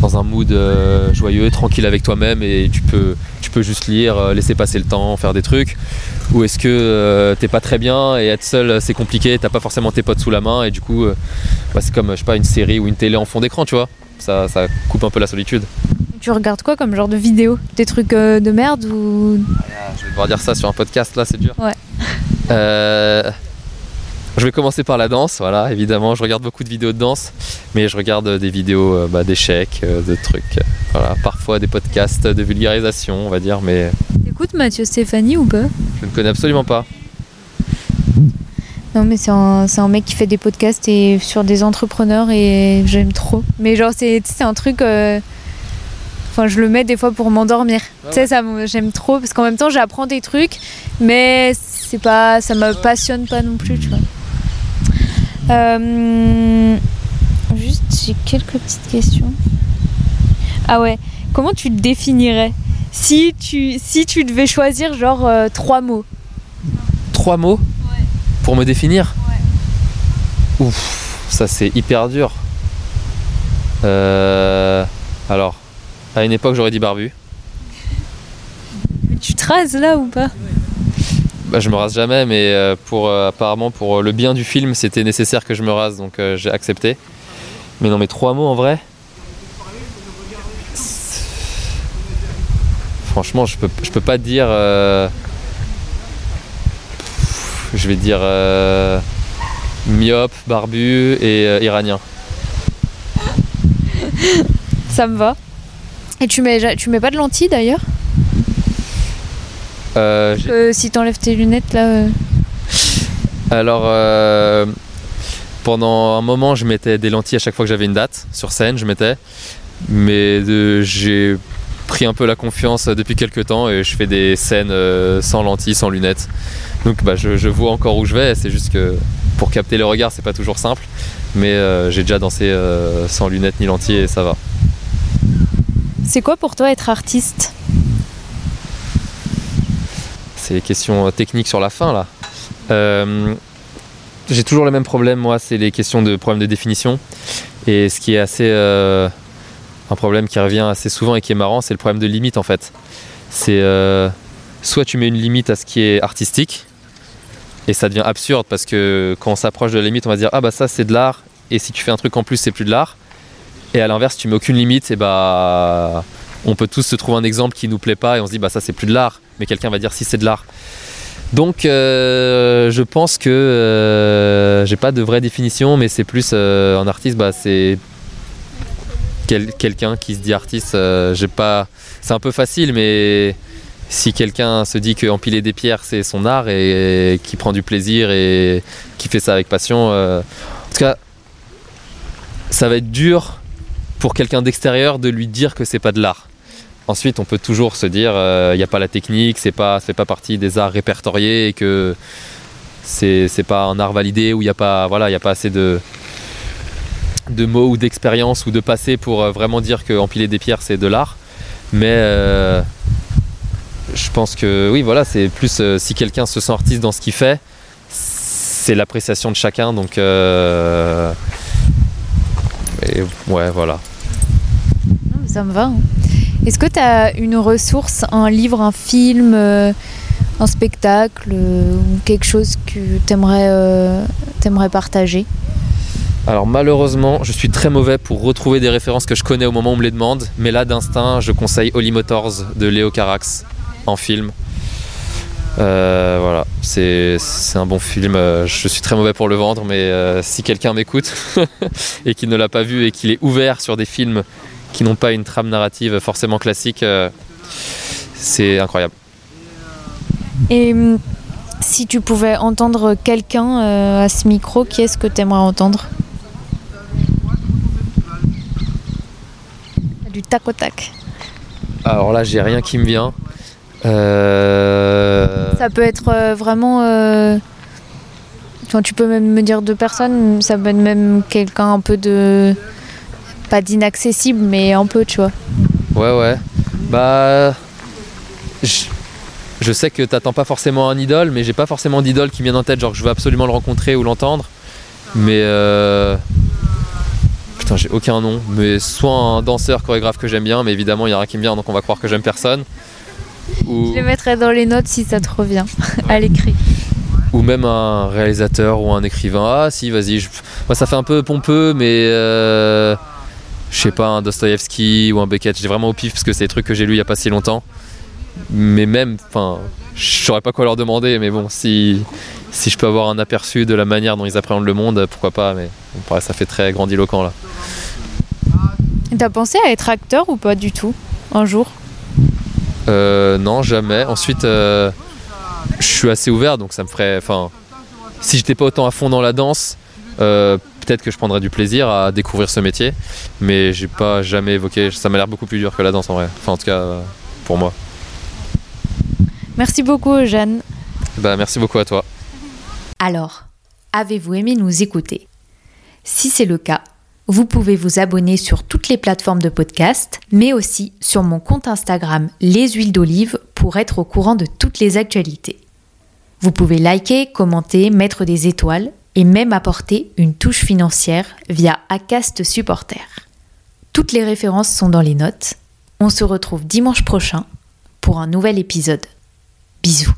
dans un mood euh, joyeux, tranquille avec toi-même et tu peux, juste lire, euh, laisser passer le temps, faire des trucs Ou est-ce que t'es pas très bien et être seul c'est compliqué, t'as pas forcément tes potes sous la main et du coup bah, c'est comme je sais pas une série ou une télé en fond d'écran tu vois ça, ça coupe un peu la solitude. Tu regardes quoi comme genre de vidéo Des trucs euh, de merde ou Je vais devoir dire ça sur un podcast là c'est dur. Ouais. Euh, je vais commencer par la danse, voilà, évidemment, je regarde beaucoup de vidéos de danse, mais je regarde euh, des vidéos euh, bah, d'échecs, de trucs, voilà, parfois des podcasts de vulgarisation, on va dire, mais T'écoutes Mathieu Stéphanie ou pas je ne connais absolument pas. Non mais c'est un, mec qui fait des podcasts et sur des entrepreneurs et j'aime trop. Mais genre c'est un truc... euh, Enfin, je le mets des fois pour m'endormir. Ah tu sais, ça, me- j'aime trop parce qu'en même temps, j'apprends des trucs, mais c'est pas, ça me passionne pas non plus, tu vois. Euh, juste, j'ai quelques petites questions. Ah ouais, comment tu te définirais si tu, si tu devais choisir genre euh, trois mots? Trois mots? Pour me définir? Ouf, ça c'est hyper dur. Euh, alors, à une époque j'aurais dit barbu. Tu te rases là ou pas? Bah, je me rase jamais, mais euh, pour, euh, apparemment pour le bien du film, c'était nécessaire que je me rase, donc euh, j'ai accepté. Mais non, mais trois mots en vrai? Franchement, je peux, je peux pas dire. euh, Je vais dire euh, myope, barbu et euh, iranien. Ça me va. Et tu mets, tu mets pas de lentilles d'ailleurs? Euh, Euh, Si t'enlèves tes lunettes là. euh, Alors, euh, pendant un moment, je mettais des lentilles à chaque fois que j'avais une date sur scène, je mettais. Mais j'ai pris un peu la confiance depuis quelques temps et je fais des scènes sans lentilles, sans lunettes. Donc, bah, je, je vois encore où je vais. C'est juste que pour capter les regards, c'est pas toujours simple. Mais j'ai déjà dansé sans lunettes ni lentilles et ça va. C'est quoi pour toi être artiste C'est les questions euh, techniques sur la fin là. Euh, j'ai toujours le même problème, moi, c'est les questions de problèmes de définition. Et ce qui est assez. euh, un problème qui revient assez souvent et qui est marrant, c'est le problème de limite en fait. C'est. soit tu mets une limite à ce qui est artistique, et ça devient absurde parce que quand on s'approche de la limite, on va dire Ah bah ça c'est de l'art, et si tu fais un truc en plus, c'est plus de l'art. Et à l'inverse, tu mets aucune limite, et bah. On peut tous se trouver un exemple qui nous plaît pas et on se dit bah ça c'est plus de l'art, mais quelqu'un va dire si c'est de l'art. Donc euh, je pense que euh, j'ai pas de vraie définition, mais c'est plus euh, un artiste, bah c'est quel- quelqu'un qui se dit artiste. euh, j'ai pas, c'est un peu facile, mais si quelqu'un se dit qu'empiler des pierres c'est son art et, qui prend du plaisir et qui fait ça avec passion, euh, en tout cas, ça va être dur pour quelqu'un d'extérieur de lui dire que c'est pas de l'art. Ensuite, on peut toujours se dire, il n'y a pas la technique, c'est pas, fait pas partie des arts répertoriés et que c'est c'est pas un art validé où il n'y a pas, voilà, il a pas assez de de mots ou d'expérience ou de passé pour euh, vraiment dire que empiler des pierres c'est de l'art. Mais euh, je pense que oui, voilà, c'est plus euh, si quelqu'un se sent artiste dans ce qu'il fait, c'est l'appréciation de chacun. Donc euh, et ouais, voilà. Ça me va. hein. Est-ce que tu as une ressource, un livre, un film, euh, un spectacle euh, ou quelque chose que tu aimerais, partager? Alors malheureusement, je suis très mauvais pour retrouver des références que je connais au moment où on me les demande. Mais là, d'instinct, je conseille Holly Motors de Léo Carax en film. Euh, voilà, c'est un bon film. Euh, Je suis très mauvais pour le vendre, mais euh, si quelqu'un m'écoute et qu'il ne l'a pas vu et qu'il est ouvert sur des films qui n'ont pas une trame narrative forcément classique, euh, c'est incroyable. Et hum, si tu pouvais entendre quelqu'un euh, à ce micro, qui est-ce que tu aimerais entendre? Du tac au tac. Alors là, j'ai rien qui me vient. Euh, Ça peut être euh, vraiment. euh, enfin, tu peux même me dire deux personnes, ça peut être même quelqu'un un peu de. Pas d'inaccessible, mais un peu, tu vois. Ouais, ouais. Bah. Je, je sais que t'attends pas forcément un idole, mais j'ai pas forcément d'idole qui vient en tête, genre que je veux absolument le rencontrer ou l'entendre. Mais. Euh... Putain, j'ai aucun nom. Mais soit un danseur, chorégraphe que j'aime bien, mais évidemment, il y a rien qui me vient, donc on va croire que j'aime personne. Ou, Je les mettrai dans les notes si ça te revient, à l'écrit. ou même un réalisateur ou un écrivain. Ah, si, vas-y. je- Moi, ça fait un peu pompeux, mais. Euh... Je sais pas, un Dostoïevski ou un Beckett. J'ai vraiment au pif parce que c'est des trucs que j'ai lus il y a pas si longtemps. Mais même, enfin, je saurais pas quoi leur demander, mais bon, si, si je peux avoir un aperçu de la manière dont ils appréhendent le monde, pourquoi pas, mais bon, ça fait très grandiloquent là. Et T'as pensé à être acteur ou pas du tout, un jour? Euh, non, jamais. Ensuite, euh, je suis assez ouvert, donc ça me ferait. Enfin, si j'étais pas autant à fond dans la danse, euh, peut-être que je prendrais du plaisir à découvrir ce métier, mais j'ai pas jamais évoqué. Ça m'a l'air beaucoup plus dur que la danse en vrai. Enfin, en tout cas, pour moi. Merci beaucoup, Eugène. Bah, merci beaucoup à toi. Alors, avez-vous aimé nous écouter? Si c'est le cas, vous pouvez vous abonner sur toutes les plateformes de podcast, mais aussi sur mon compte Instagram Les Huiles d'Olive pour être au courant de toutes les actualités. Vous pouvez liker, commenter, mettre des étoiles et même apporter une touche financière via Acast Supporter. Toutes les références sont dans les notes. On se retrouve dimanche prochain pour un nouvel épisode. Bisous.